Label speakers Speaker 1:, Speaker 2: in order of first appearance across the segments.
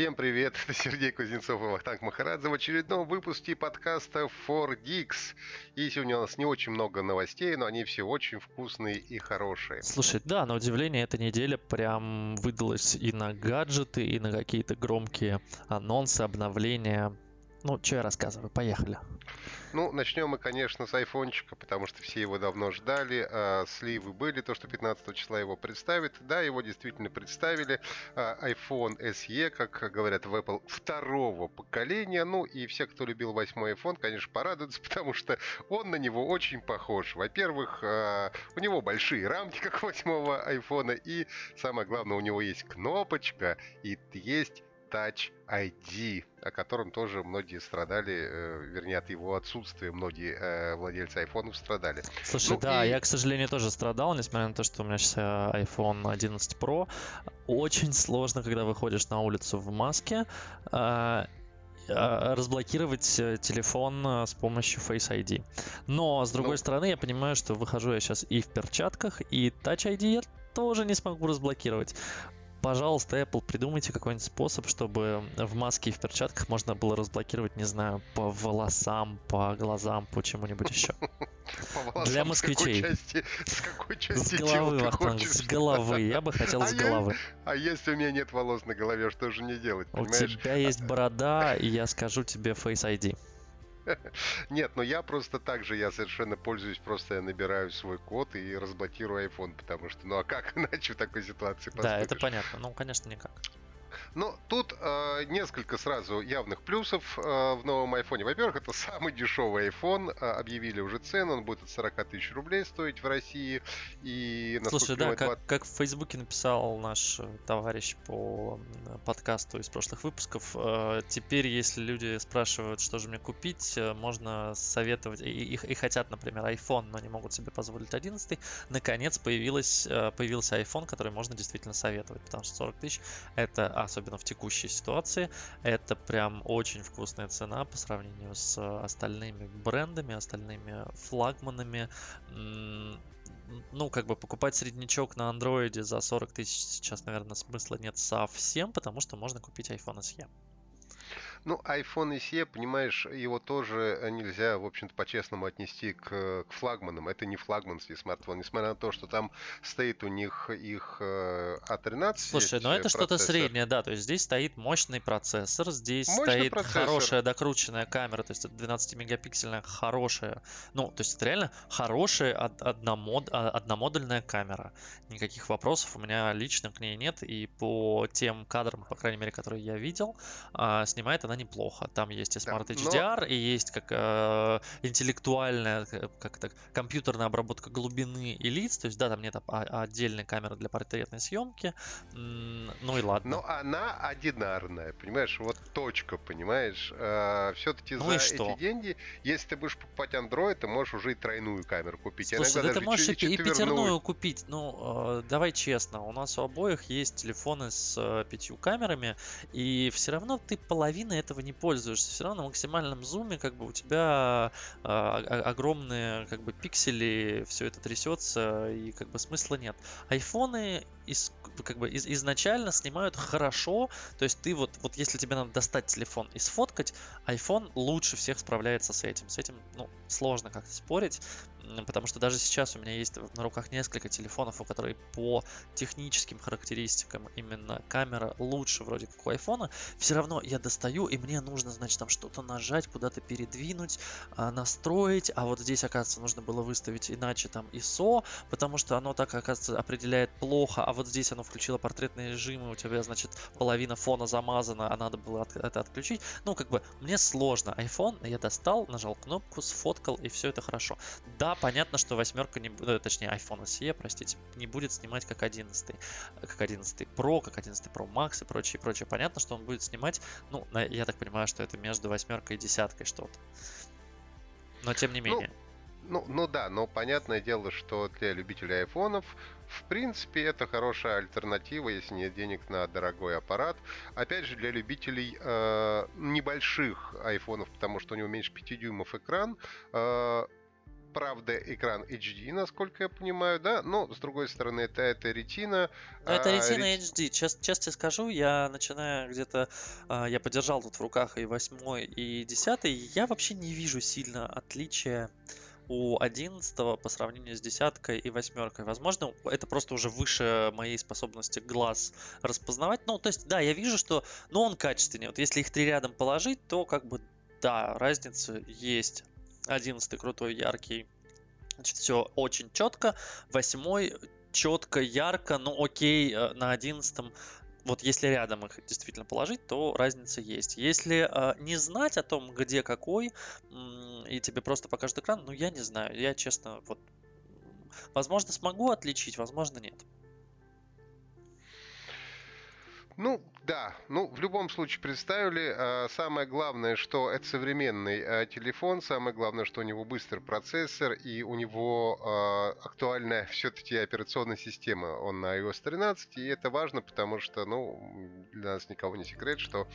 Speaker 1: Всем привет, это Сергей Кузнецов и Вахтанг Махарадзе в очередном выпуске подкаста 4Dix. И сегодня у нас не очень много новостей, но они все очень вкусные и хорошие.
Speaker 2: Слушай, да, на удивление, эта неделя прям выдалась и на гаджеты, и на какие-то громкие анонсы, обновления. Ну, что я рассказываю, поехали.
Speaker 1: Ну, начнем мы, конечно, с айфончика, потому что все его давно ждали. А, сливы были, то, что 15 числа его представят. Да, его действительно представили. А, iPhone SE, как говорят в Apple, второго поколения. Ну, и все, кто любил восьмой iPhone, конечно, порадуются, потому что он на него очень похож. Во-первых, а, у него большие рамки, как восьмого iPhone, и самое главное, у него есть кнопочка, и есть Touch ID, о котором тоже многие страдали, э, вернее, от его отсутствия многие э, владельцы айфонов страдали.
Speaker 2: Слушай, ну, да, и... я, к сожалению, тоже страдал, несмотря на то, что у меня сейчас э, iPhone 11 Pro. Очень сложно, когда выходишь на улицу в маске, э, э разблокировать телефон с помощью Face ID. Но, с другой ну... стороны, я понимаю, что выхожу я сейчас и в перчатках, и Touch ID я тоже не смогу разблокировать пожалуйста, Apple, придумайте какой-нибудь способ, чтобы в маске и в перчатках можно было разблокировать, не знаю, по волосам, по глазам, по чему-нибудь еще. Для москвичей.
Speaker 1: С какой части,
Speaker 2: с головы, Вахтанг, с головы. Я бы хотел а с головы.
Speaker 1: а если у меня нет волос на голове, что же не делать,
Speaker 2: У тебя есть борода, и я скажу тебе Face ID.
Speaker 1: Нет, но я просто так же, я совершенно пользуюсь, просто я набираю свой код и разблокирую iPhone, потому что, ну а как иначе в такой ситуации
Speaker 2: поступишь? Да, это понятно, ну, конечно, никак.
Speaker 1: Но тут э, несколько сразу явных плюсов э, в новом айфоне. Во-первых, это самый дешевый iPhone. Э, объявили уже цену, он будет от 40 тысяч рублей стоить в России. И,
Speaker 2: Слушай, да, как, 20... как в Фейсбуке написал наш э, товарищ по подкасту из прошлых выпусков, э, теперь, если люди спрашивают, что же мне купить, э, можно советовать, и, и, и хотят, например, iPhone, но не могут себе позволить 11, наконец появилась, э, появился iPhone, который можно действительно советовать, потому что 40 тысяч это особенно в текущей ситуации, это прям очень вкусная цена по сравнению с остальными брендами, остальными флагманами. Ну, как бы покупать среднячок на андроиде за 40 тысяч сейчас, наверное, смысла нет совсем, потому что можно купить iPhone SE.
Speaker 1: Ну, iPhone SE, понимаешь, его тоже э, нельзя, в общем-то, по-честному отнести к, к флагманам. Это не флагманский смартфон, несмотря на то, что там стоит у них их A13. Э,
Speaker 2: Слушай, ну это что-то среднее, да. То есть здесь стоит мощный процессор, здесь мощный стоит процессор. хорошая докрученная камера, то есть это 12-мегапиксельная хорошая. Ну, то есть это реально хорошая одномод, а, одномодульная камера. Никаких вопросов у меня лично к ней нет. И по тем кадрам, по крайней мере, которые я видел, а, снимает она неплохо. Там есть и Smart да, HDR, но... и есть как э, интеллектуальная, как это, компьютерная обработка глубины и лиц. То есть, да, там нет отдельной камеры для портретной съемки. Ну и ладно.
Speaker 1: Но она одинарная, понимаешь? Вот точка, понимаешь? Э, все-таки ну за эти деньги, если ты будешь покупать Android, ты можешь уже и тройную камеру купить.
Speaker 2: Слушай, да ты можешь и, и пятерную купить. Ну, э, давай честно, у нас у обоих есть телефоны с э, пятью камерами, и все равно ты половину этого не пользуешься. Все равно на максимальном зуме как бы у тебя а, огромные как бы пиксели, все это трясется и как бы смысла нет. Айфоны из, как бы из, изначально снимают хорошо, то есть ты вот, вот если тебе надо достать телефон и сфоткать, iPhone лучше всех справляется с этим. С этим, ну, сложно как-то спорить, потому что даже сейчас у меня есть на руках несколько телефонов, у которых по техническим характеристикам именно камера лучше вроде как у iPhone, все равно я достаю и мне нужно, значит, там что-то нажать, куда-то передвинуть, а, настроить, а вот здесь, оказывается, нужно было выставить иначе там ISO, потому что оно так, оказывается, определяет плохо, а вот здесь оно включило портретный режим, и у тебя, значит, половина фона замазана, а надо было это отключить. Ну, как бы, мне сложно. iPhone я достал, нажал кнопку, сфоткал, и все это хорошо. Да, понятно, что восьмерка, не, э, точнее, iPhone SE, простите, не будет снимать как 11, как 11 Pro, как 11 Pro Max и прочее, прочее. Понятно, что он будет снимать, ну, я так понимаю, что это между восьмеркой и десяткой что-то. Но тем не ну, менее.
Speaker 1: Ну, ну, ну да, но понятное дело, что для любителей айфонов в принципе, это хорошая альтернатива, если нет денег на дорогой аппарат. Опять же, для любителей э, небольших айфонов, потому что у него меньше 5 дюймов экран, э, правда, экран HD, насколько я понимаю, да, но, с другой стороны, это, это ретина.
Speaker 2: Но это ретина а, HD. Чест, честно скажу, я начинаю где-то, а, я подержал тут в руках и 8, и 10, я вообще не вижу сильно отличия у 11 по сравнению с десяткой и восьмеркой. Возможно, это просто уже выше моей способности глаз распознавать. Ну, то есть, да, я вижу, что, ну, он качественнее. Вот если их три рядом положить, то как бы, да, разница есть. 11 крутой, яркий. Значит, все очень четко. Восьмой четко, ярко, ну окей, э, на одиннадцатом вот если рядом их действительно положить, то разница есть. Если э, не знать о том, где какой, и тебе просто покажет экран, ну я не знаю. Я честно, вот, возможно, смогу отличить, возможно, нет.
Speaker 1: Ну, да, ну, в любом случае представили. А, самое главное, что это современный а, телефон, самое главное, что у него быстрый процессор и у него а, актуальная все-таки операционная система. Он на iOS 13, и это важно, потому что, ну, для нас никого не секрет, что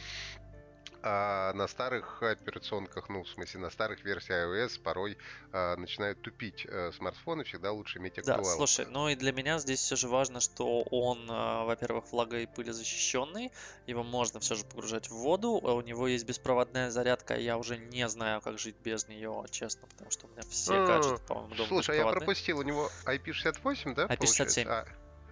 Speaker 1: а на старых операционках, ну, в смысле, на старых версиях iOS порой а, начинают тупить а, смартфоны, всегда лучше иметь актуал.
Speaker 2: Да, слушай, ну и для меня здесь все же важно, что он, а, во-первых, влагой и пыли защищенный, его можно все же погружать в воду, а у него есть беспроводная зарядка, я уже не знаю, как жить без нее, честно, потому что у меня все гаджеты,
Speaker 1: по-моему, дома Слушай, а я пропустил, у него IP68, да?
Speaker 2: IP67.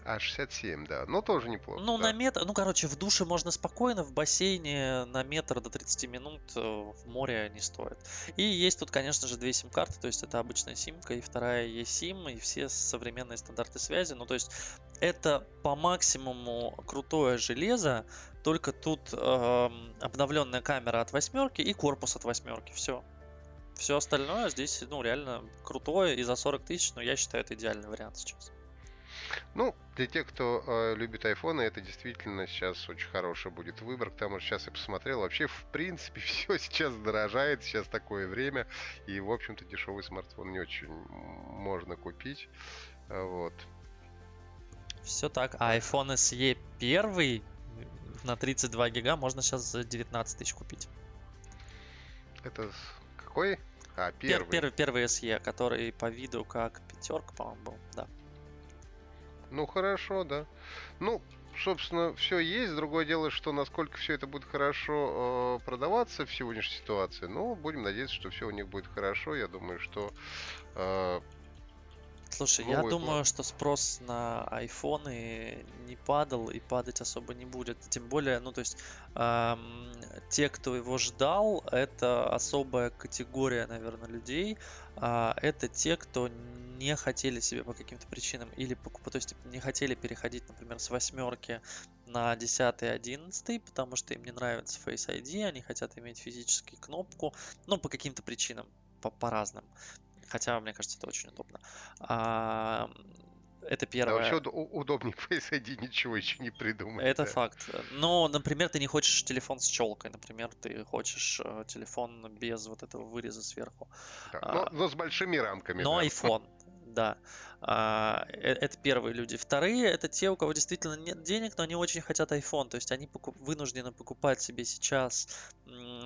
Speaker 2: А,
Speaker 1: а, 67, да. Ну, тоже неплохо.
Speaker 2: Ну,
Speaker 1: да.
Speaker 2: на метр, ну, короче, в душе можно спокойно, в бассейне на метр до 30 минут э, в море не стоит. И есть тут, конечно же, две сим-карты, то есть это обычная симка и вторая eSIM, и все современные стандарты связи. Ну, то есть это по максимуму крутое железо, только тут э, обновленная камера от восьмерки и корпус от восьмерки. Все. Все остальное здесь, ну, реально крутое, и за 40 тысяч, ну, я считаю, это идеальный вариант сейчас.
Speaker 1: Ну, для тех, кто э, любит айфоны, это действительно сейчас очень хороший будет выбор, потому что сейчас я посмотрел, вообще, в принципе, все сейчас дорожает, сейчас такое время, и, в общем-то, дешевый смартфон не очень можно купить, вот.
Speaker 2: Все так, а iPhone SE первый на 32 гига можно сейчас за 19 тысяч купить.
Speaker 1: Это какой? А, первый.
Speaker 2: Пер, первый, первый SE, который по виду как пятерка, по-моему, был, да.
Speaker 1: Ну хорошо, да. Ну, собственно, все есть. Другое дело, что насколько все это будет хорошо э, продаваться в сегодняшней ситуации. Ну, будем надеяться, что все у них будет хорошо. Я думаю, что э,
Speaker 2: Слушай, я думаю, что спрос на айфоны не падал и падать особо не будет. Тем более, ну то есть эм, те, кто его ждал, это особая категория, наверное, людей. Э, это те, кто не хотели себе по каким-то причинам или покупать, то есть не хотели переходить, например, с восьмерки на 10 и 11, потому что им не нравится Face ID, они хотят иметь физическую кнопку, ну, по каким-то причинам, по, по разным. Хотя, мне кажется, это очень удобно. А, это первое.
Speaker 1: Да, вообще удобнее Face ID ничего еще не придумали.
Speaker 2: Это да. факт. Но, например, ты не хочешь телефон с челкой, например, ты хочешь э, телефон без вот этого выреза сверху.
Speaker 1: Да, а, но, но с большими рамками.
Speaker 2: Но да. iPhone да. А, э, это первые люди. Вторые это те, у кого действительно нет денег, но они очень хотят iPhone. То есть они покуп, вынуждены покупать себе сейчас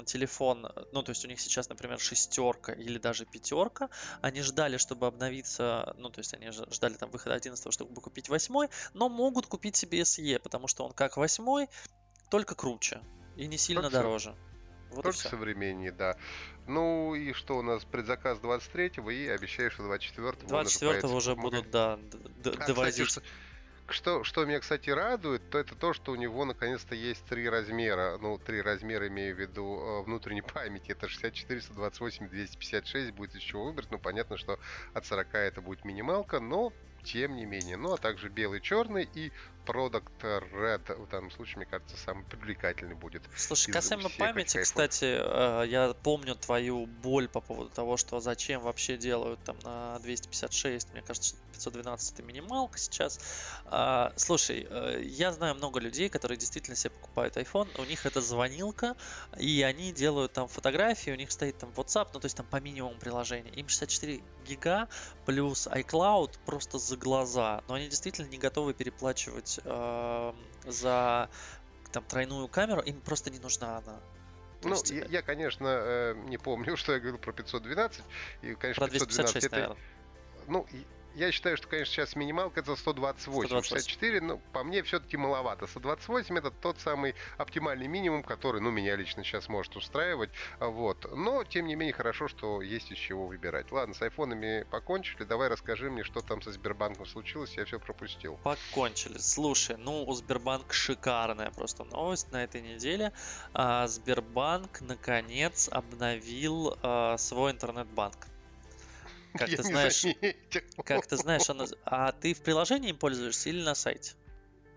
Speaker 2: телефон. Ну, то есть у них сейчас, например, шестерка или даже пятерка. Они ждали, чтобы обновиться. Ну, то есть они ждали там выхода 11, чтобы купить восьмой, но могут купить себе SE, потому что он как восьмой, только круче и не сильно Хорошо. дороже.
Speaker 1: Вот Только современнее, да. Ну и что у нас предзаказ 23-го и обещаешь, что 24-го
Speaker 2: 24-го уже будут, да, а, довозить.
Speaker 1: Кстати, что, что меня, кстати, радует, то это то, что у него наконец-то есть три размера. Ну, три размера имею в виду э, внутренней памяти. Это 64, 128, 256 будет из чего выбрать. Ну, понятно, что от 40 это будет минималка, но тем не менее. Ну, а также белый, черный и Product Red в данном случае, мне кажется, самый привлекательный будет.
Speaker 2: Слушай, касаемо памяти, кстати, э, я помню твою боль по поводу того, что зачем вообще делают там на 256, мне кажется, 512 это минималка сейчас. А, слушай, э, я знаю много людей, которые действительно себе покупают iPhone, у них это звонилка, и они делают там фотографии, у них стоит там WhatsApp, ну то есть там по минимуму приложения. Им 64 гига плюс iCloud просто за глаза, но они действительно не готовы переплачивать э, за там тройную камеру, им просто не нужна она.
Speaker 1: ну, есть... я, я, конечно, э, не помню, что я говорил про 512. И, конечно,
Speaker 2: про 256, 512 это... Наверное.
Speaker 1: Ну, я считаю, что, конечно, сейчас минималка это 128. 128. 64, но по мне все-таки маловато. 128 это тот самый оптимальный минимум, который, ну, меня лично сейчас может устраивать. Вот. Но, тем не менее, хорошо, что есть из чего выбирать. Ладно, с айфонами покончили. Давай расскажи мне, что там со Сбербанком случилось. Я все пропустил.
Speaker 2: Покончили. Слушай, ну, у Сбербанк шикарная просто новость на этой неделе. А, Сбербанк, наконец, обновил а, свой интернет-банк. Как ты знаешь, как ты знаешь, она... а ты в приложении пользуешься или на сайте?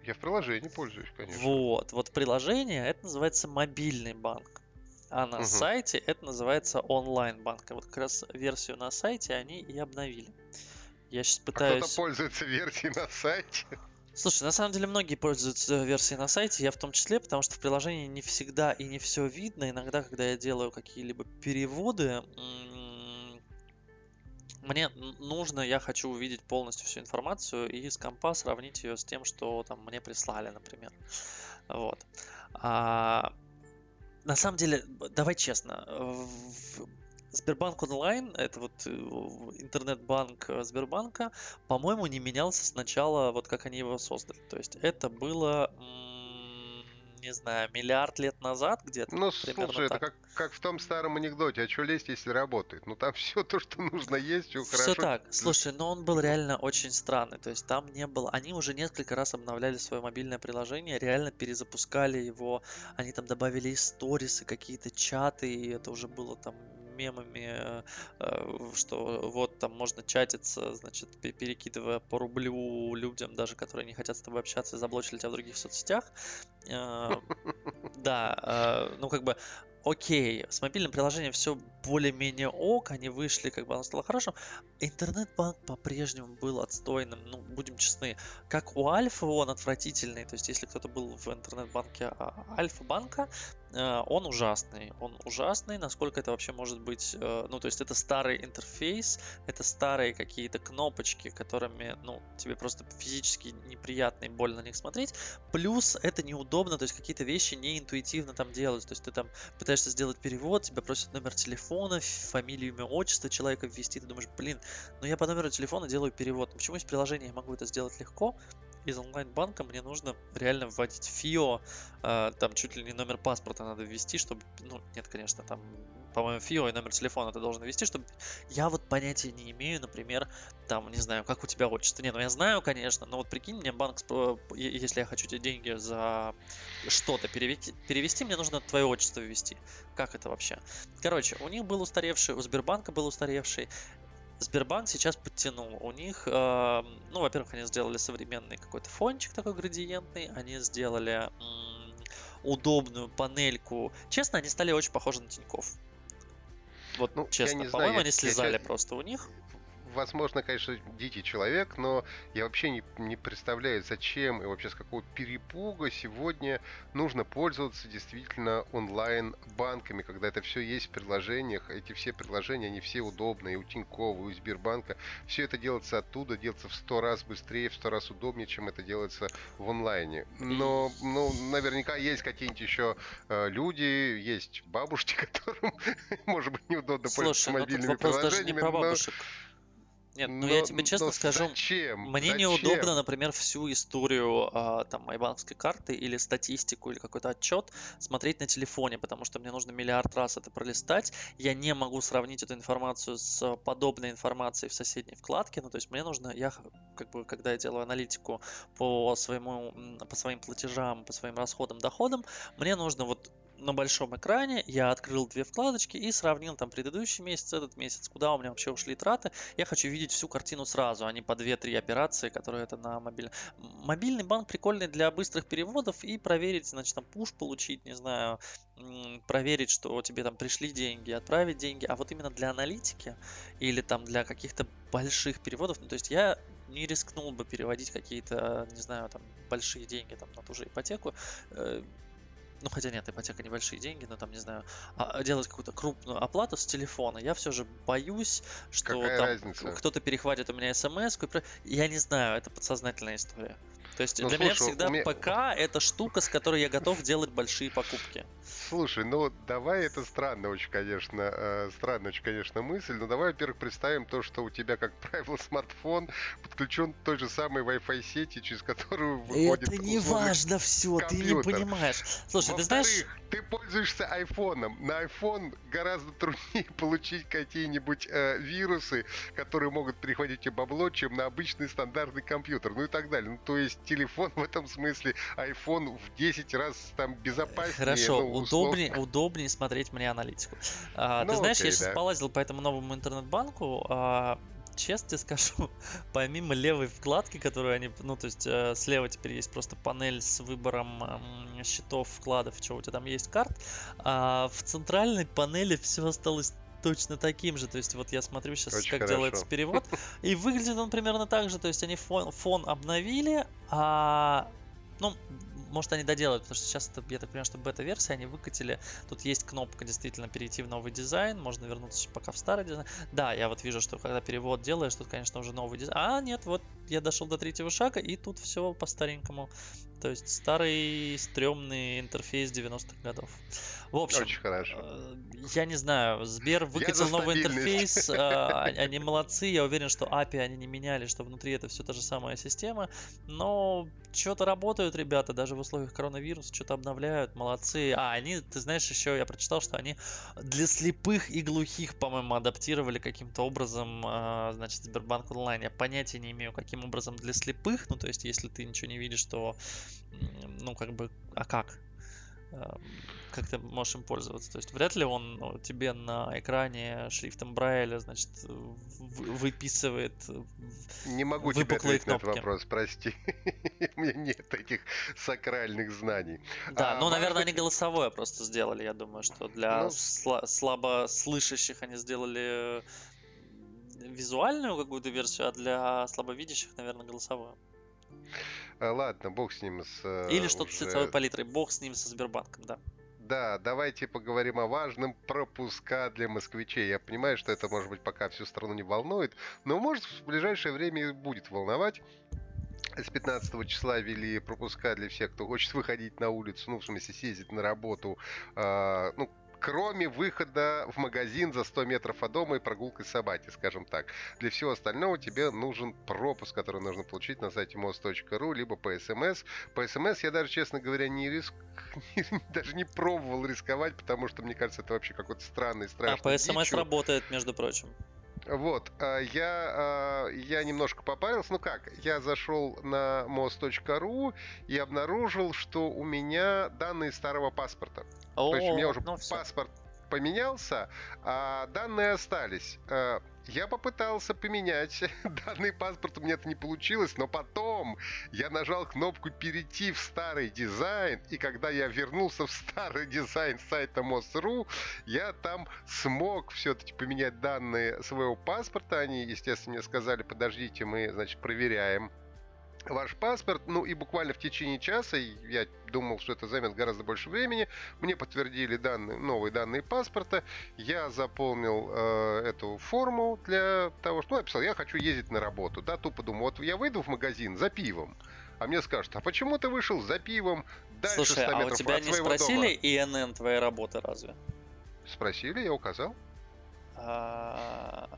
Speaker 1: Я в приложении пользуюсь, конечно.
Speaker 2: Вот, вот приложение это называется мобильный банк. А на угу. сайте это называется онлайн-банк. И вот как раз версию на сайте они и обновили. Я сейчас пытаюсь... А
Speaker 1: кто-то пользуется версией на сайте?
Speaker 2: Слушай, на самом деле многие пользуются версией на сайте, я в том числе, потому что в приложении не всегда и не все видно. Иногда, когда я делаю какие-либо переводы, мне нужно, я хочу увидеть полностью всю информацию и с компа сравнить ее с тем, что там мне прислали, например. Вот. А, на самом деле, давай честно, Сбербанк онлайн, это вот э, интернет-банк э, Сбербанка, по-моему, не менялся сначала, вот как они его создали. То есть это было не знаю, миллиард лет назад где-то.
Speaker 1: Ну, слушай, так. это как, как в том старом анекдоте, а что лезть, если работает? Ну, там все то, что нужно есть, все,
Speaker 2: все
Speaker 1: хорошо.
Speaker 2: Все так. Слушай, но он был реально очень странный. То есть там не было... Они уже несколько раз обновляли свое мобильное приложение, реально перезапускали его. Они там добавили историсы, какие-то чаты, и это уже было там мемами, э, что вот там можно чатиться, значит, перекидывая по рублю людям, даже которые не хотят с тобой общаться, и заблочили тебя в других соцсетях. Э, да, э, ну как бы окей, с мобильным приложением все более-менее ок, они вышли, как бы оно стало хорошим. Интернет-банк по-прежнему был отстойным, ну, будем честны. Как у Альфа он отвратительный, то есть если кто-то был в интернет-банке а, Альфа-банка, э, он ужасный. Он ужасный, насколько это вообще может быть, э, ну, то есть это старый интерфейс, это старые какие-то кнопочки, которыми, ну, тебе просто физически неприятно и больно на них смотреть. Плюс это неудобно, то есть какие-то вещи не интуитивно там делаются, то есть ты там пытаешься сделать перевод, тебя просят номер телефона, фамилию, имя, отчество человека ввести, ты думаешь, блин, ну я по номеру телефона делаю перевод. Почему из приложения я могу это сделать легко? Из онлайн-банка мне нужно реально вводить ФИО, э, там чуть ли не номер паспорта надо ввести, чтобы, ну, нет, конечно, там по-моему, ФИО и номер телефона ты должен ввести, чтобы... Я вот понятия не имею, например, там, не знаю, как у тебя отчество. Не, ну я знаю, конечно, но вот прикинь, мне банк, если я хочу тебе деньги за что-то перевести, перевести, мне нужно твое отчество ввести. Как это вообще? Короче, у них был устаревший, у Сбербанка был устаревший. Сбербанк сейчас подтянул. У них, э, ну, во-первых, они сделали современный какой-то фончик такой градиентный, они сделали м- удобную панельку. Честно, они стали очень похожи на Тиньков. Вот ну, честно, по-моему, они слезали я, просто у них
Speaker 1: возможно, конечно, дикий человек, но я вообще не, не представляю, зачем и вообще с какого перепуга сегодня нужно пользоваться действительно онлайн-банками, когда это все есть в приложениях. Эти все приложения, они все удобные, у Тинькова, у Сбербанка. Все это делается оттуда, делается в сто раз быстрее, в сто раз удобнее, чем это делается в онлайне. Но, ну, наверняка есть какие-нибудь еще э, люди, есть бабушки, которым, может быть, неудобно Слушай, пользоваться мобильными ну, вопрос приложениями. Даже не про бабушек. Но
Speaker 2: нет, ну я тебе честно но скажу,
Speaker 1: зачем?
Speaker 2: мне
Speaker 1: зачем?
Speaker 2: неудобно, например, всю историю а, там моей банковской карты или статистику или какой-то отчет смотреть на телефоне, потому что мне нужно миллиард раз это пролистать. Я не могу сравнить эту информацию с подобной информацией в соседней вкладке. Ну, то есть мне нужно, я как бы, когда я делаю аналитику по своему, по своим платежам, по своим расходам, доходам, мне нужно вот на большом экране я открыл две вкладочки и сравнил там предыдущий месяц, этот месяц, куда у меня вообще ушли траты. Я хочу видеть всю картину сразу, а не по 2-3 операции, которые это на мобильном. Мобильный банк прикольный для быстрых переводов и проверить, значит, там пуш получить, не знаю, проверить, что тебе там пришли деньги, отправить деньги. А вот именно для аналитики или там для каких-то больших переводов, ну то есть я не рискнул бы переводить какие-то, не знаю, там большие деньги там на ту же ипотеку э, ну хотя нет, ипотека небольшие деньги, но там, не знаю, а, делать какую-то крупную оплату с телефона, я все же боюсь, что Какая там кто-то перехватит у меня смс. Я не знаю, это подсознательная история. То есть ну, для слушай, меня всегда меня... ПК это штука, с которой я готов делать большие покупки.
Speaker 1: Слушай, ну давай это странно очень, конечно, э, странная очень, конечно, мысль, но давай, во-первых, представим то, что у тебя, как правило, смартфон подключен к той же самой Wi-Fi сети, через которую выходит
Speaker 2: Это не важно все, ты не понимаешь. Слушай, ты знаешь...
Speaker 1: ты пользуешься айфоном. На iPhone гораздо труднее получить какие-нибудь э, вирусы, которые могут перехватить тебе бабло, чем на обычный стандартный компьютер, ну и так далее. Ну, то есть телефон в этом смысле, iPhone в 10 раз там безопаснее.
Speaker 2: Хорошо, ну, удобнее, удобнее смотреть мне аналитику. А, ну, ты знаешь, окей, я сейчас да. полазил по этому новому интернет-банку, а, честно тебе скажу, помимо левой вкладки, которую они, ну, то есть э, слева теперь есть просто панель с выбором э, счетов, вкладов, что у тебя там есть карт, а в центральной панели все осталось точно таким же. То есть вот я смотрю сейчас, Очень как хорошо. делается перевод. И выглядит он примерно так же. То есть они фон, фон обновили, а ну, может, они доделают, потому что сейчас, это, я так понимаю, что бета-версия они выкатили. Тут есть кнопка действительно перейти в новый дизайн, можно вернуться пока в старый дизайн. Да, я вот вижу, что когда перевод делаешь, тут, конечно, уже новый дизайн. А, нет, вот я дошел до третьего шага, и тут все по-старенькому. То есть старый стрёмный интерфейс 90-х годов. В общем,
Speaker 1: Очень хорошо.
Speaker 2: Э, я не знаю, Сбер выкатил новый интерфейс, а, они молодцы, я уверен, что API они не меняли, что внутри это все та же самая система, но что-то работают ребята, даже в условиях коронавируса, что-то обновляют, молодцы. А, они, ты знаешь, еще я прочитал, что они для слепых и глухих, по-моему, адаптировали каким-то образом, а, значит, Сбербанк онлайн. Я понятия не имею, каким образом для слепых, ну, то есть, если ты ничего не видишь, то, ну, как бы, а как? Эм, как ты можешь им пользоваться. То есть вряд ли он ну, тебе на экране шрифтом Брайля, значит, выписывает
Speaker 1: Не могу тебе ответить кнопки. на этот вопрос, прости. У меня нет этих сакральных знаний.
Speaker 2: Да, а, ну, наверное, они голосовое просто сделали, я думаю, что для ну... сла- слабо слышащих они сделали визуальную какую-то версию, а для слабовидящих, наверное, голосовую.
Speaker 1: А, ладно, бог с ним. С,
Speaker 2: э, Или что-то уже... с цветовой палитрой. Бог с ним, со Сбербанком, да.
Speaker 1: Да, давайте поговорим о важном пропуска для москвичей. Я понимаю, что это, может быть, пока всю страну не волнует, но, может, в ближайшее время будет волновать. С 15 числа ввели пропуска для всех, кто хочет выходить на улицу, ну, в смысле, съездить на работу, э, ну, кроме выхода в магазин за 100 метров от дома и прогулкой собаки, скажем так. Для всего остального тебе нужен пропуск, который нужно получить на сайте most.ru, либо по СМС. По СМС я даже, честно говоря, не риск... даже не пробовал рисковать, потому что, мне кажется, это вообще какой-то странный, страшный А
Speaker 2: по СМС работает, между прочим.
Speaker 1: Вот, а, я, а, я немножко попарился. Ну как, я зашел на most.ru и обнаружил, что у меня данные старого паспорта. О, То есть у меня уже ну паспорт поменялся, а данные остались. А, я попытался поменять данный паспорт, у меня это не получилось, но потом я нажал кнопку «Перейти в старый дизайн», и когда я вернулся в старый дизайн сайта МОСРУ, я там смог все-таки поменять данные своего паспорта. Они, естественно, мне сказали, подождите, мы, значит, проверяем ваш паспорт, ну и буквально в течение часа, я думал, что это займет гораздо больше времени, мне подтвердили данные, новые данные паспорта, я заполнил э, эту форму для того, что ну, я писал, я хочу ездить на работу, да, тупо думаю, вот я выйду в магазин за пивом, а мне скажут, а почему ты вышел за пивом дальше
Speaker 2: Слушай,
Speaker 1: 100 метров
Speaker 2: а у тебя не спросили дома? ИНН твоей работы разве?
Speaker 1: Спросили, я указал.
Speaker 2: А,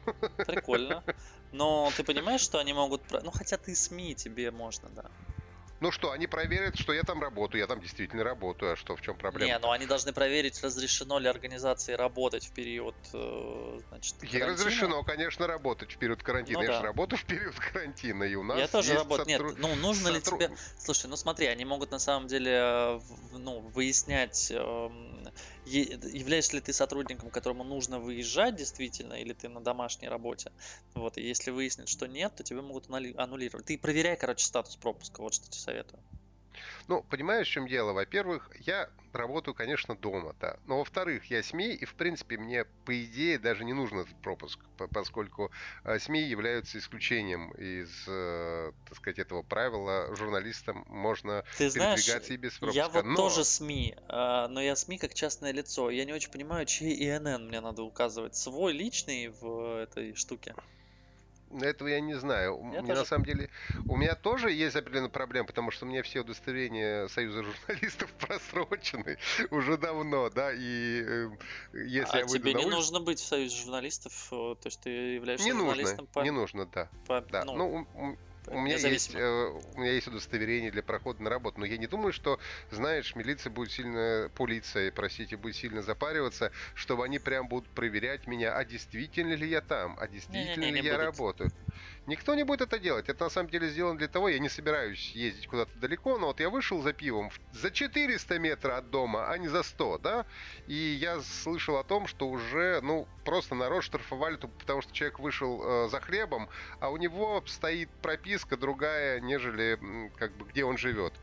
Speaker 2: прикольно. Но ты понимаешь, что они могут... Ну, хотя ты СМИ, тебе можно, да.
Speaker 1: Ну что, они проверят, что я там работаю, я там действительно работаю, а что, в чем проблема?
Speaker 2: Не, ну они должны проверить, разрешено ли организации работать в период, э, значит,
Speaker 1: карантина. Ей разрешено, конечно, работать в период карантина. Ну, я да. же работаю в период карантина, и у нас
Speaker 2: Я тоже работаю. Сотруд... Нет, ну нужно Сотруд... ли тебе... Слушай, ну смотри, они могут на самом деле э, ну, выяснять, эм, являешься ли ты сотрудником, которому нужно выезжать действительно, или ты на домашней работе. Вот, и если выяснят, что нет, то тебе могут аннулировать. Ты проверяй, короче, статус пропуска, вот что тебе советую.
Speaker 1: Ну, понимаешь, в чем дело? Во-первых, я работаю, конечно, дома, да. Но, во-вторых, я СМИ, и, в принципе, мне, по идее, даже не нужен этот пропуск, поскольку э, СМИ являются исключением из, э, так сказать, этого правила. Журналистам можно
Speaker 2: Ты передвигаться знаешь, и без пропуска. Я вот но... тоже СМИ, э, но я СМИ как частное лицо. Я не очень понимаю, чей ИНН мне надо указывать. Свой личный в этой штуке?
Speaker 1: Этого я не знаю. Я Мне тоже... на самом деле, у меня тоже есть определенная проблема, потому что у меня все удостоверения Союза журналистов просрочены уже давно, да, и э, если
Speaker 2: а
Speaker 1: я
Speaker 2: выйду тебе
Speaker 1: на
Speaker 2: не улицу... нужно быть в Союзе журналистов, э, то есть ты являешься
Speaker 1: не
Speaker 2: журналистом
Speaker 1: нужно, по... Не нужно, да. По... да. Ну, ну у меня, есть, э, у меня есть удостоверение для прохода на работу, но я не думаю, что, знаешь, милиция будет сильно, полиция, простите, будет сильно запариваться, чтобы они прям будут проверять меня, а действительно ли я там, а действительно не, не, не, ли я будут. работаю. Никто не будет это делать. Это на самом деле сделано для того, я не собираюсь ездить куда-то далеко, но вот я вышел за пивом за 400 метров от дома, а не за 100, да, и я слышал о том, что уже, ну, просто народ штрафовали, потому что человек вышел э, за хлебом, а у него стоит прописка другая, нежели как бы где он живет.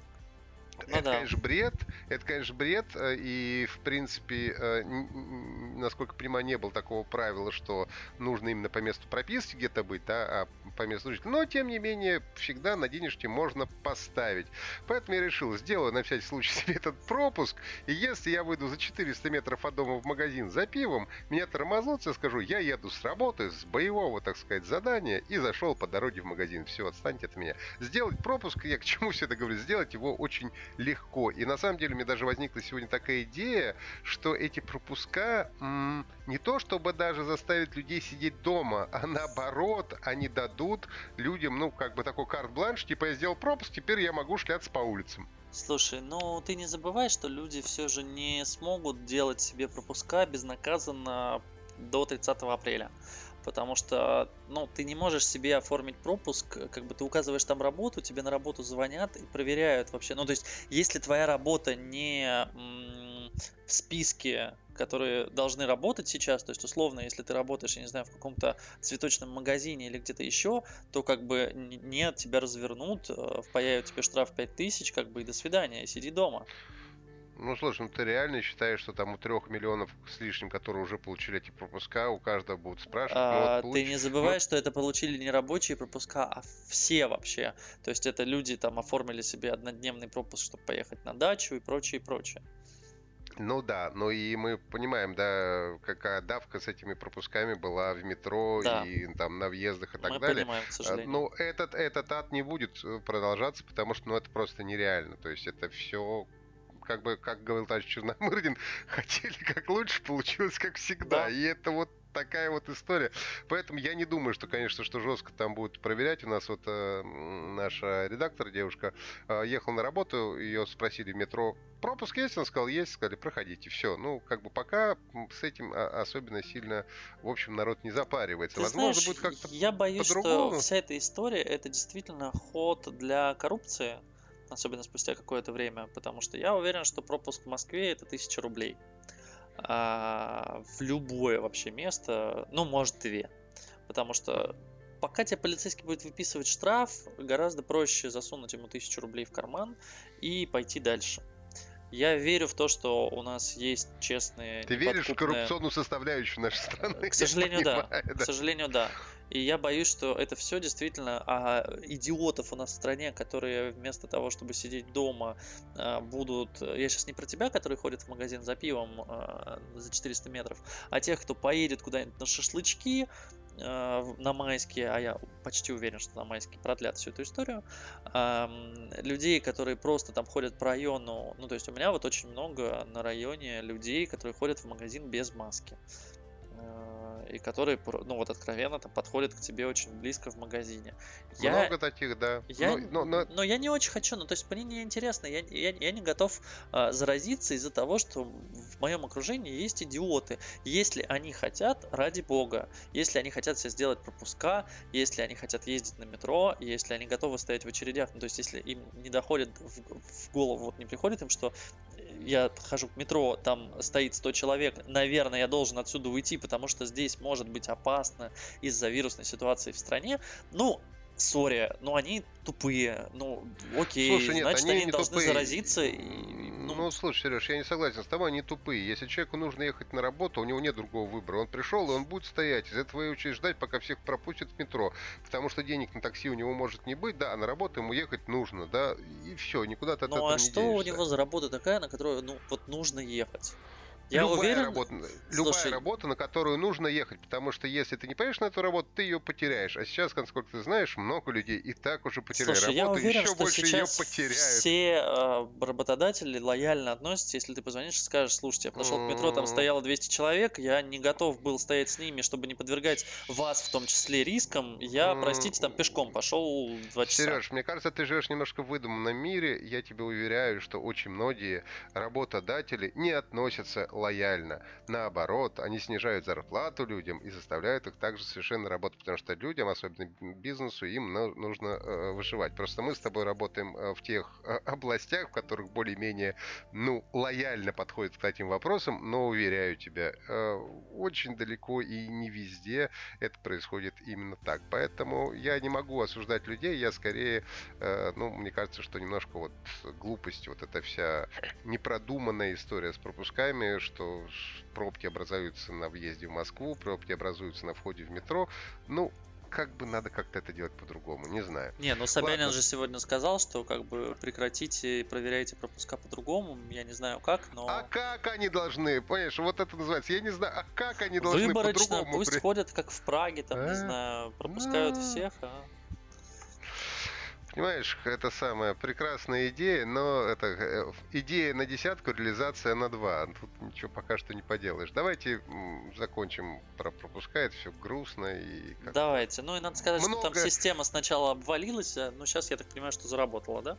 Speaker 1: Ну, это, да. конечно, бред. Это, конечно, бред. Э, и, в принципе, э, насколько понимаю, не было такого правила, что нужно именно по месту прописки где-то быть, да, а по месту жительства. Но, тем не менее, всегда на денежке можно поставить. Поэтому я решил, сделаю на всякий случай себе этот пропуск. И если я выйду за 400 метров от дома в магазин за пивом, меня тормознут, я скажу, я еду с работы, с боевого, так сказать, задания и зашел по дороге в магазин. Все, отстаньте от меня. Сделать пропуск, я к чему все это говорю, сделать его очень легко. И на самом деле мне даже возникла сегодня такая идея, что эти пропуска м- не то чтобы даже заставить людей сидеть дома, а наоборот, они дадут людям, ну, как бы такой карт-бланш, типа я сделал пропуск, теперь я могу шляться по улицам.
Speaker 2: Слушай, ну ты не забывай, что люди все же не смогут делать себе пропуска безнаказанно до 30 апреля потому что, ну, ты не можешь себе оформить пропуск, как бы ты указываешь там работу, тебе на работу звонят и проверяют вообще. Ну, то есть, если твоя работа не в списке, которые должны работать сейчас, то есть, условно, если ты работаешь, я не знаю, в каком-то цветочном магазине или где-то еще, то как бы нет, тебя развернут, э, впаяют тебе штраф 5000, как бы и до свидания, сиди дома.
Speaker 1: Ну, слушай, ну ты реально считаешь, что там у трех миллионов с лишним, которые уже получили эти пропуска, у каждого будут спрашивать?
Speaker 2: А, ну, вот получ... Ты не забывай, ну... что это получили не рабочие пропуска, а все вообще. То есть это люди там оформили себе однодневный пропуск, чтобы поехать на дачу и прочее, и прочее.
Speaker 1: Ну да, ну и мы понимаем, да, какая давка с этими пропусками была в метро да. и там на въездах и так
Speaker 2: мы
Speaker 1: далее.
Speaker 2: Понимаем, к сожалению.
Speaker 1: Ну, этот, этот ад не будет э, продолжаться, потому что ну, это просто нереально. То есть это все как бы, как говорил товарищ Черномырдин, хотели как лучше, получилось как всегда. Да. И это вот такая вот история. Поэтому я не думаю, что, конечно, что жестко там будут проверять. У нас вот э, наша редактор, девушка, э, ехала на работу, ее спросили в метро, пропуск есть? Он сказал, есть. Сказали, проходите. Все. Ну, как бы пока с этим а, особенно сильно, в общем, народ не запаривается.
Speaker 2: Ты Возможно, знаешь, будет как-то Я боюсь, что вся эта история, это действительно ход для коррупции особенно спустя какое-то время, потому что я уверен, что пропуск в Москве это 1000 рублей. А в любое вообще место, ну, может, две. Потому что пока тебе полицейский будет выписывать штраф, гораздо проще засунуть ему 1000 рублей в карман и пойти дальше. Я верю в то, что у нас есть честные.
Speaker 1: Ты веришь в коррупционную составляющую нашей страны?
Speaker 2: К сожалению, да. да. К сожалению, да. И я боюсь, что это все действительно а, идиотов у нас в стране, которые вместо того, чтобы сидеть дома, а, будут... Я сейчас не про тебя, который ходит в магазин за пивом а, за 400 метров, а тех, кто поедет куда-нибудь на шашлычки, а, на майские, а я почти уверен, что на майские продлят всю эту историю, людей, которые просто там ходят по району, ну то есть у меня вот очень много на районе людей, которые ходят в магазин без маски и которые, ну вот откровенно там подходят к тебе очень близко в магазине.
Speaker 1: Я, Много таких, да.
Speaker 2: Я, но, но, но... но я не очень хочу, ну то есть мне не интересно, я, я, я не готов а, заразиться из-за того, что в моем окружении есть идиоты. Если они хотят, ради бога, если они хотят себе сделать пропуска, если они хотят ездить на метро, если они готовы стоять в очередях, ну то есть если им не доходит в, в голову, вот не приходит им, что я хожу к метро, там стоит 100 человек, наверное, я должен отсюда уйти, потому что здесь может быть опасно из-за вирусной ситуации в стране. Ну, сори, но они тупые. Ну, окей, слушай, нет, значит, они, они должны тупые. заразиться. И,
Speaker 1: ну... ну, слушай, Сереж, я не согласен с тобой, они тупые. Если человеку нужно ехать на работу, у него нет другого выбора. Он пришел, и он будет стоять. Из этого и очередь ждать, пока всех пропустят в метро. Потому что денег на такси у него может не быть, да, а на работу ему ехать нужно, да, и все, никуда ты от
Speaker 2: ну,
Speaker 1: этого
Speaker 2: а
Speaker 1: не
Speaker 2: что денешься. у него за работа такая, на которую, ну, вот нужно ехать? Я
Speaker 1: любая
Speaker 2: уверен...
Speaker 1: Работа, любая работа, на которую нужно ехать, потому что если ты не поедешь на эту работу, ты ее потеряешь. А сейчас, насколько ты знаешь, много людей и так уже потеряли
Speaker 2: Слушай,
Speaker 1: работу,
Speaker 2: я уверен,
Speaker 1: еще
Speaker 2: что
Speaker 1: больше
Speaker 2: сейчас
Speaker 1: ее потеряют.
Speaker 2: все э, работодатели лояльно относятся, если ты позвонишь и скажешь, слушайте, я подошел к метро, там стояло 200 человек, я не готов был стоять с ними, чтобы не подвергать вас в том числе рискам, я, простите, там пешком пошел два часа.
Speaker 1: Сереж, мне кажется, ты живешь немножко в выдуманном мире, я тебе уверяю, что очень многие работодатели не относятся лояльно. Наоборот, они снижают зарплату людям и заставляют их также совершенно работать, потому что людям, особенно бизнесу, им нужно э, выживать. Просто мы с тобой работаем э, в тех э, областях, в которых более-менее, ну, лояльно подходят к этим вопросам, но, уверяю тебя, очень далеко и не везде это происходит именно так. Поэтому я не могу осуждать людей, я скорее, ну, мне кажется, что немножко вот глупость, вот эта вся непродуманная история с пропусками, что пробки образуются на въезде в Москву, пробки образуются на входе в метро. Ну, как бы надо как-то это делать по-другому, не знаю.
Speaker 2: Не, ну Собянин Ладно. же сегодня сказал, что как бы прекратите и проверяйте пропуска по-другому. Я не знаю как, но...
Speaker 1: А как они должны? Понимаешь, вот это называется, я не знаю, а как они должны
Speaker 2: Выборочно,
Speaker 1: по-другому?
Speaker 2: пусть при... ходят как в Праге, там, а? не знаю, пропускают а? всех, а...
Speaker 1: Понимаешь, это самая прекрасная идея, но это э, идея на десятку, реализация на два. Тут ничего пока что не поделаешь. Давайте закончим про пропуска, это все грустно и...
Speaker 2: Давайте. Ну и надо сказать, Много... что там система сначала обвалилась, а, но сейчас я так понимаю, что заработала, да?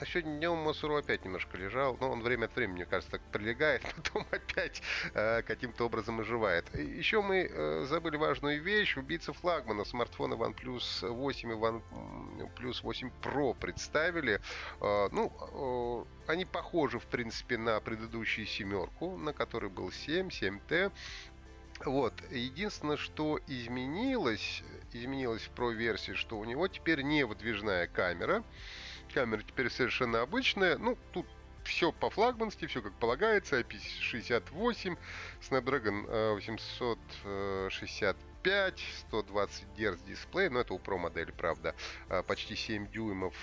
Speaker 1: А сегодня днем Масуру опять немножко лежал. Но он время от времени, мне кажется, так прилегает, потом опять э, каким-то образом оживает. Еще мы э, забыли важную вещь. Убийца флагмана. Смартфоны OnePlus 8 и OnePlus 8 Pro представили. Э, ну, э, они похожи, в принципе, на предыдущую семерку, на которой был 7, 7T. Вот. Единственное, что изменилось, изменилось в Pro версии, что у него теперь не выдвижная камера. Камера теперь совершенно обычная. Ну, тут все по флагмански, все как полагается. IP68, Snapdragon 865, 120 Гц дисплей. Но это у Pro модели, правда. А, почти 7 дюймов.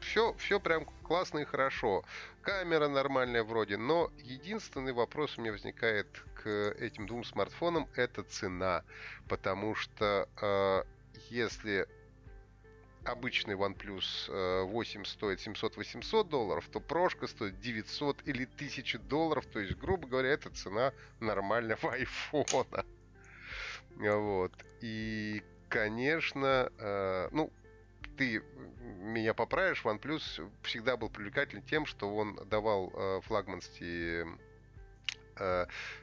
Speaker 1: Все, а, все прям классно и хорошо. Камера нормальная вроде, но единственный вопрос у меня возникает к этим двум смартфонам, это цена. Потому что э, если обычный OnePlus 8 э, стоит 700-800 долларов, то прошка стоит 900 или 1000 долларов. То есть, грубо говоря, это цена нормального айфона. Вот. И, конечно, э, ну, ты меня поправишь, OnePlus всегда был привлекателен тем, что он давал э, флагманские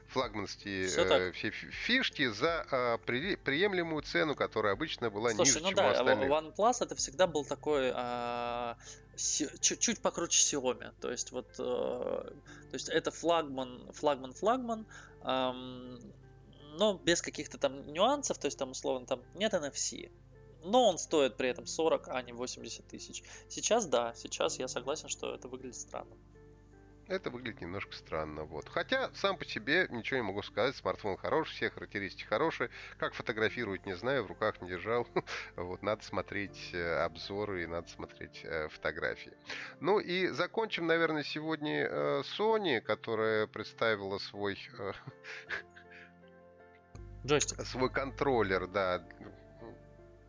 Speaker 1: флагманские э, все фишки за э, при, приемлемую цену, которая обычно была
Speaker 2: Слушай,
Speaker 1: ниже,
Speaker 2: ну
Speaker 1: чем
Speaker 2: да,
Speaker 1: остальных.
Speaker 2: OnePlus это всегда был такой э, чуть-чуть покруче Xiaomi. То есть вот, э, то есть это флагман, флагман, флагман, э, но без каких-то там нюансов, то есть там условно там нет NFC, но он стоит при этом 40, а не 80 тысяч. Сейчас да, сейчас я согласен, что это выглядит странно
Speaker 1: это выглядит немножко странно. Вот. Хотя сам по себе ничего не могу сказать. Смартфон хороший, все характеристики хорошие. Как фотографировать, не знаю, в руках не держал. вот, надо смотреть э, обзоры и надо смотреть э, фотографии. Ну и закончим, наверное, сегодня э, Sony, которая представила свой...
Speaker 2: Джойстик.
Speaker 1: Свой контроллер, да,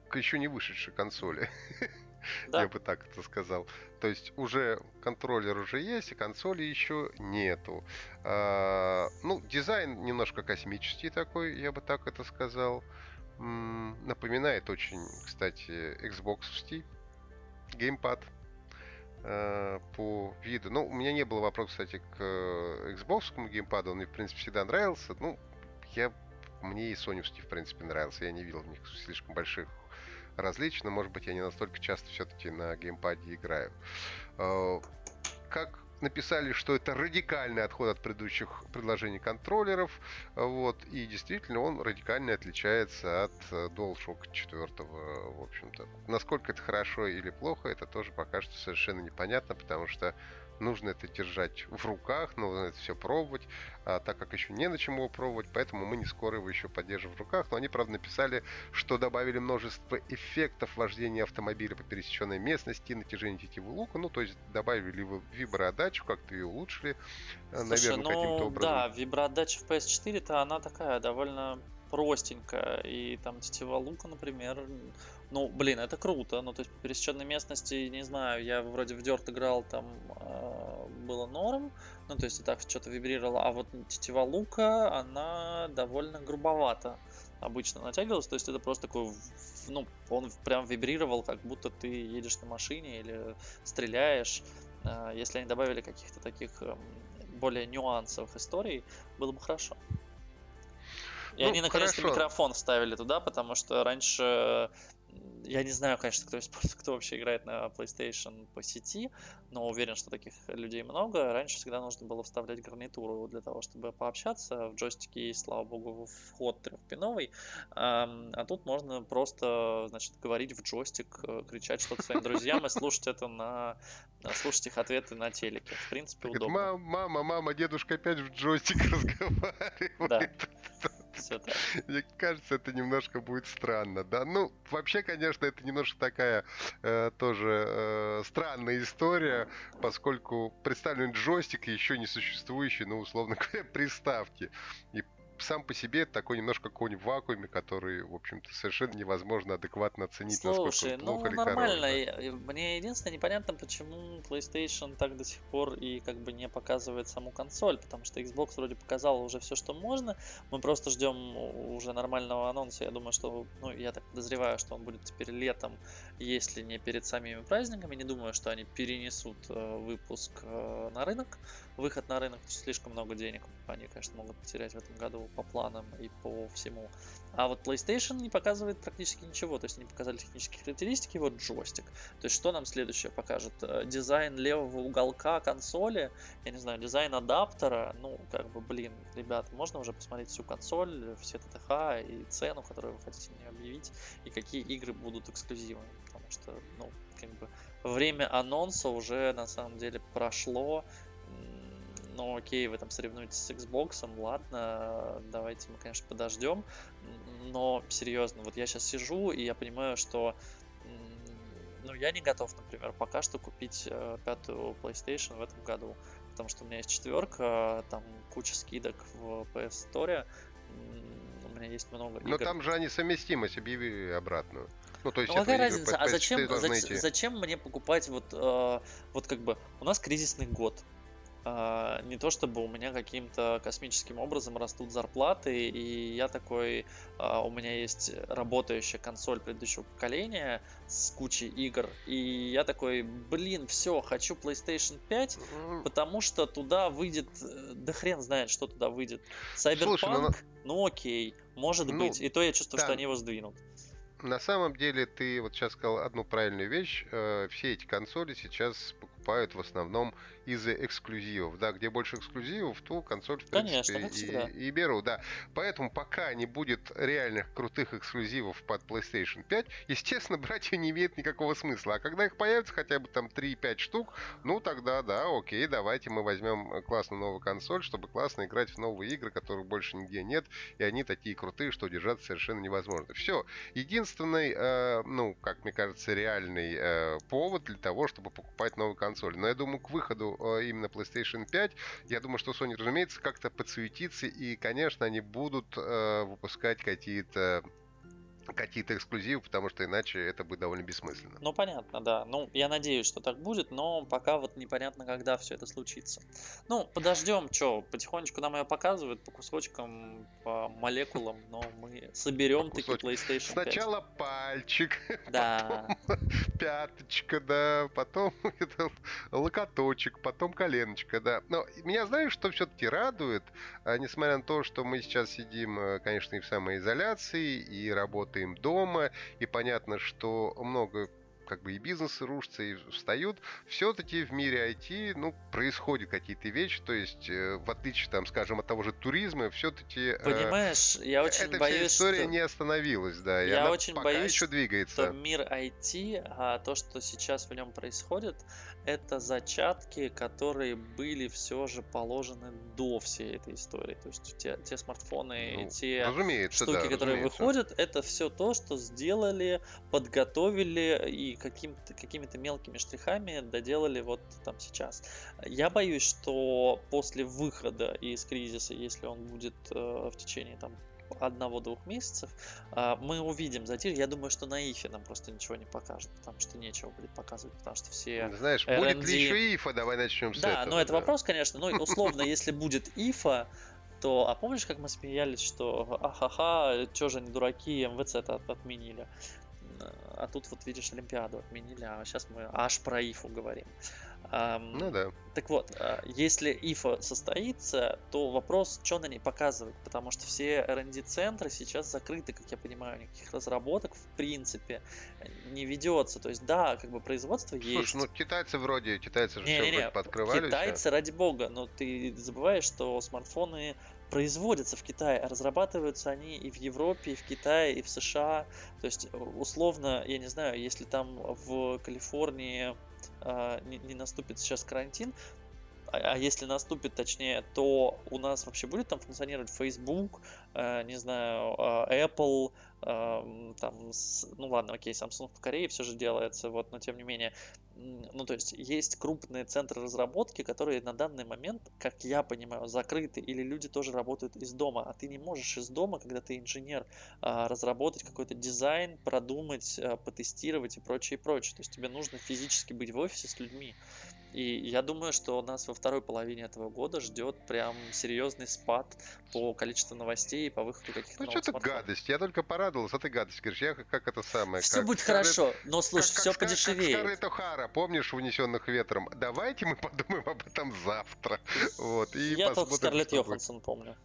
Speaker 1: к еще не вышедшей консоли. Да. Я бы так это сказал. То есть уже контроллер уже есть, и консоли еще нету. А, ну, дизайн немножко космический такой, я бы так это сказал. М-м, напоминает очень, кстати, Xbox геймпад э, по виду. Ну, у меня не было вопроса, кстати, к Xbox геймпаду, он мне, в принципе, всегда нравился. Ну, я мне и Sony, в принципе, нравился. Я не видел в них слишком больших различно. Может быть, я не настолько часто все-таки на геймпаде играю. Э, как написали, что это радикальный отход от предыдущих предложений контроллеров. Вот, и действительно он радикально отличается от э, DualShock 4. В общем-то. Насколько это хорошо или плохо, это тоже пока что совершенно непонятно, потому что нужно это держать в руках, нужно это все пробовать, а, так как еще не на чем его пробовать, поэтому мы не скоро его еще поддержим в руках. Но они, правда, написали, что добавили множество эффектов вождения автомобиля по пересеченной местности, натяжение тетивы лука, ну, то есть добавили виброотдачу, как-то ее улучшили,
Speaker 2: э, Слушай, наверное, ну, каким-то образом. Да, виброотдача в PS4-то она такая довольно простенькая, и там тетива лука, например, ну, блин, это круто. Ну, то есть по пересеченной местности, не знаю, я вроде в Dirt играл, там э, было норм. Ну, то есть и так что-то вибрировало. А вот тетива лука, она довольно грубовато обычно натягивалась. То есть это просто такой, ну, он прям вибрировал, как будто ты едешь на машине или стреляешь. Э, если они добавили каких-то таких э, более нюансовых историй, было бы хорошо. И ну, они наконец-то микрофон вставили туда, потому что раньше я не знаю, конечно, кто, кто вообще играет на PlayStation по сети, но уверен, что таких людей много. Раньше всегда нужно было вставлять гарнитуру для того, чтобы пообщаться. В джойстике слава богу, вход трехпиновый. А тут можно просто, значит, говорить в джойстик, э, кричать что-то своим друзьям и слушать это на... слушать их ответы на телеке. В принципе, удобно.
Speaker 1: Мама, мама, дедушка опять в джойстик разговаривает. Да. Все так. Мне кажется, это немножко будет странно, да. Ну, вообще, конечно, это немножко такая э, тоже э, странная история, поскольку представлен джойстик еще не существующий, ну, условно говоря, приставки. И сам по себе это такой немножко конь в вакууме, который, в общем-то, совершенно невозможно адекватно оценить, Слушай, насколько он плохо ну, или нормально.
Speaker 2: Хорош, да? Мне единственное непонятно, почему PlayStation так до сих пор и как бы не показывает саму консоль, потому что Xbox вроде показал уже все, что можно. Мы просто ждем уже нормального анонса. Я думаю, что, ну, я так подозреваю, что он будет теперь летом, если не перед самими праздниками. Не думаю, что они перенесут э, выпуск э, на рынок, выход на рынок, слишком много денег они, конечно, могут потерять в этом году по планам и по всему. А вот PlayStation не показывает практически ничего, то есть не показали технические характеристики, вот джойстик. То есть что нам следующее покажет? Э, дизайн левого уголка консоли, я не знаю, дизайн адаптера, ну, как бы, блин, ребят, можно уже посмотреть всю консоль, все ТТХ и цену, которую вы хотите мне объявить, и какие игры будут эксклюзивами, потому что, ну, как бы, время анонса уже на самом деле прошло, ну окей, вы там соревнуетесь с Xbox, ладно, давайте мы, конечно, подождем, но серьезно, вот я сейчас сижу, и я понимаю, что ну, я не готов, например, пока что купить э, пятую PlayStation в этом году, потому что у меня есть четверка, там куча скидок в PS Store, у меня есть много
Speaker 1: игр. Но там же они совместимость объявили обратную.
Speaker 2: Ну, то есть ну, какая разница? А зачем, зачем, зачем мне покупать вот, э, вот как бы, у нас кризисный год, не то чтобы у меня каким-то космическим образом растут зарплаты, и я такой, а, у меня есть работающая консоль предыдущего поколения с кучей игр, и я такой, блин, все, хочу PlayStation 5, потому что туда выйдет, э, да хрен знает, что туда выйдет. Cyberpunk, Слушай, ну, ну окей, может ну, быть, и то я чувствую, да. что они его сдвинут.
Speaker 1: На самом деле, ты вот сейчас сказал одну правильную вещь. Э, все эти консоли сейчас покупают в основном из-за эксклюзивов. Да, где больше эксклюзивов, то консоль, в Конечно, принципе, и, и беру. Да. Поэтому пока не будет реальных крутых эксклюзивов под PlayStation 5, естественно, брать ее не имеет никакого смысла. А когда их появится хотя бы там 3-5 штук, ну тогда да, окей, давайте мы возьмем классную новую консоль, чтобы классно играть в новые игры, которых больше нигде нет, и они такие крутые, что держаться совершенно невозможно. Все. Единственный, э, ну, как мне кажется, реальный э, повод для того, чтобы покупать новую консоль. Но я думаю, к выходу Э, именно PlayStation 5. Я думаю, что Sony, разумеется, как-то подсуетится, и, конечно, они будут э, выпускать какие-то какие-то эксклюзивы, потому что иначе это будет довольно бессмысленно.
Speaker 2: Ну, понятно, да. Ну, я надеюсь, что так будет, но пока вот непонятно, когда все это случится. Ну, подождем, что, потихонечку нам ее показывают по кусочкам, по молекулам, но мы соберем таки PlayStation 5.
Speaker 1: Сначала пальчик,
Speaker 2: да.
Speaker 1: потом пяточка, да, потом это, локоточек, потом коленочка, да. Но меня, знаешь, что все-таки радует, а, несмотря на то, что мы сейчас сидим, э, конечно, и в самоизоляции, и работаем работаем дома, и понятно, что много как бы и бизнесы рушатся, и встают, все-таки в мире IT, ну, происходят какие-то вещи, то есть, э, в отличие, там, скажем, от того же туризма, все-таки...
Speaker 2: Э, Понимаешь, я очень
Speaker 1: эта
Speaker 2: боюсь,
Speaker 1: вся история
Speaker 2: что...
Speaker 1: не остановилась, да, и
Speaker 2: я
Speaker 1: она
Speaker 2: очень
Speaker 1: пока
Speaker 2: боюсь,
Speaker 1: еще двигается.
Speaker 2: что мир IT, а то, что сейчас в нем происходит, это зачатки, которые были все же положены до всей этой истории. То есть те, те смартфоны ну, и те штуки, да, которые выходят, это все то, что сделали, подготовили и каким-то, какими-то мелкими штрихами доделали вот там сейчас. Я боюсь, что после выхода из кризиса, если он будет э, в течение там одного-двух месяцев, а, мы увидим затир. Я думаю, что на ИФе нам просто ничего не покажут, потому что нечего будет показывать, потому что все
Speaker 1: Знаешь, R&D... будет ли еще ИФа? Давай начнем с
Speaker 2: да,
Speaker 1: этого.
Speaker 2: Да, но это вопрос, конечно. Но условно, если будет ИФа, то, а помнишь, как мы смеялись, что ахаха, что же они дураки, МВЦ-то отменили. А тут вот видишь, Олимпиаду отменили, а сейчас мы аж про ИФУ говорим.
Speaker 1: Ну да.
Speaker 2: Так вот, а, если ИФА состоится, то вопрос, что на ней показывать, потому что все R&D-центры сейчас закрыты, как я понимаю, никаких разработок в принципе не ведется. То есть, да, как бы производство Слушай, есть.
Speaker 1: ну китайцы вроде, китайцы же не, все не, не, подкрывали.
Speaker 2: Китайцы, ради бога, но ты забываешь, что смартфоны производятся в Китае, а разрабатываются они и в Европе, и в Китае, и в США. То есть, условно, я не знаю, если там в Калифорнии а, не, не наступит сейчас карантин, а, а если наступит, точнее, то у нас вообще будет там функционировать Facebook, э, не знаю, э, Apple, э, там, ну ладно, окей, Samsung в Корее все же делается, вот, но тем не менее, ну то есть есть крупные центры разработки, которые на данный момент, как я понимаю, закрыты, или люди тоже работают из дома, а ты не можешь из дома, когда ты инженер, э, разработать какой-то дизайн, продумать, э, потестировать и прочее, и прочее. То есть тебе нужно физически быть в офисе с людьми. И я думаю, что нас во второй половине этого года ждет прям серьезный спад по количеству новостей и по выходу каких-то
Speaker 1: Ну, что-то гадость. Я только порадовался, а ты гадость говоришь. Я как это самое.
Speaker 2: Все будет Скарлет... хорошо, но слушай, как, все как, подешевеет.
Speaker 1: Как Скарлетт О'Хара, помнишь, унесенных ветром? Давайте мы подумаем об этом завтра. Вот, и
Speaker 2: я только Скарлетт Йоханссон помню.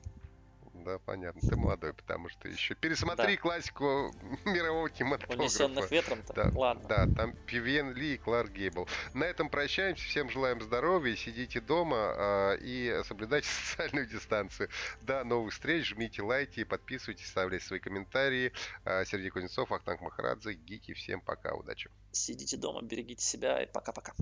Speaker 1: Да, понятно. Ты молодой, потому что еще. Пересмотри да. классику мирового кинематографа.
Speaker 2: Унесенных ветром-то?
Speaker 1: Да,
Speaker 2: Ладно.
Speaker 1: Да, там Пивен Ли и Кларк Гейбл. На этом прощаемся. Всем желаем здоровья. Сидите дома э, и соблюдайте социальную дистанцию. До новых встреч. Жмите лайки, подписывайтесь, ставляйте свои комментарии. Э, Сергей Кузнецов, Ахтанг Махарадзе, Гики. Всем пока. Удачи.
Speaker 2: Сидите дома, берегите себя и пока-пока.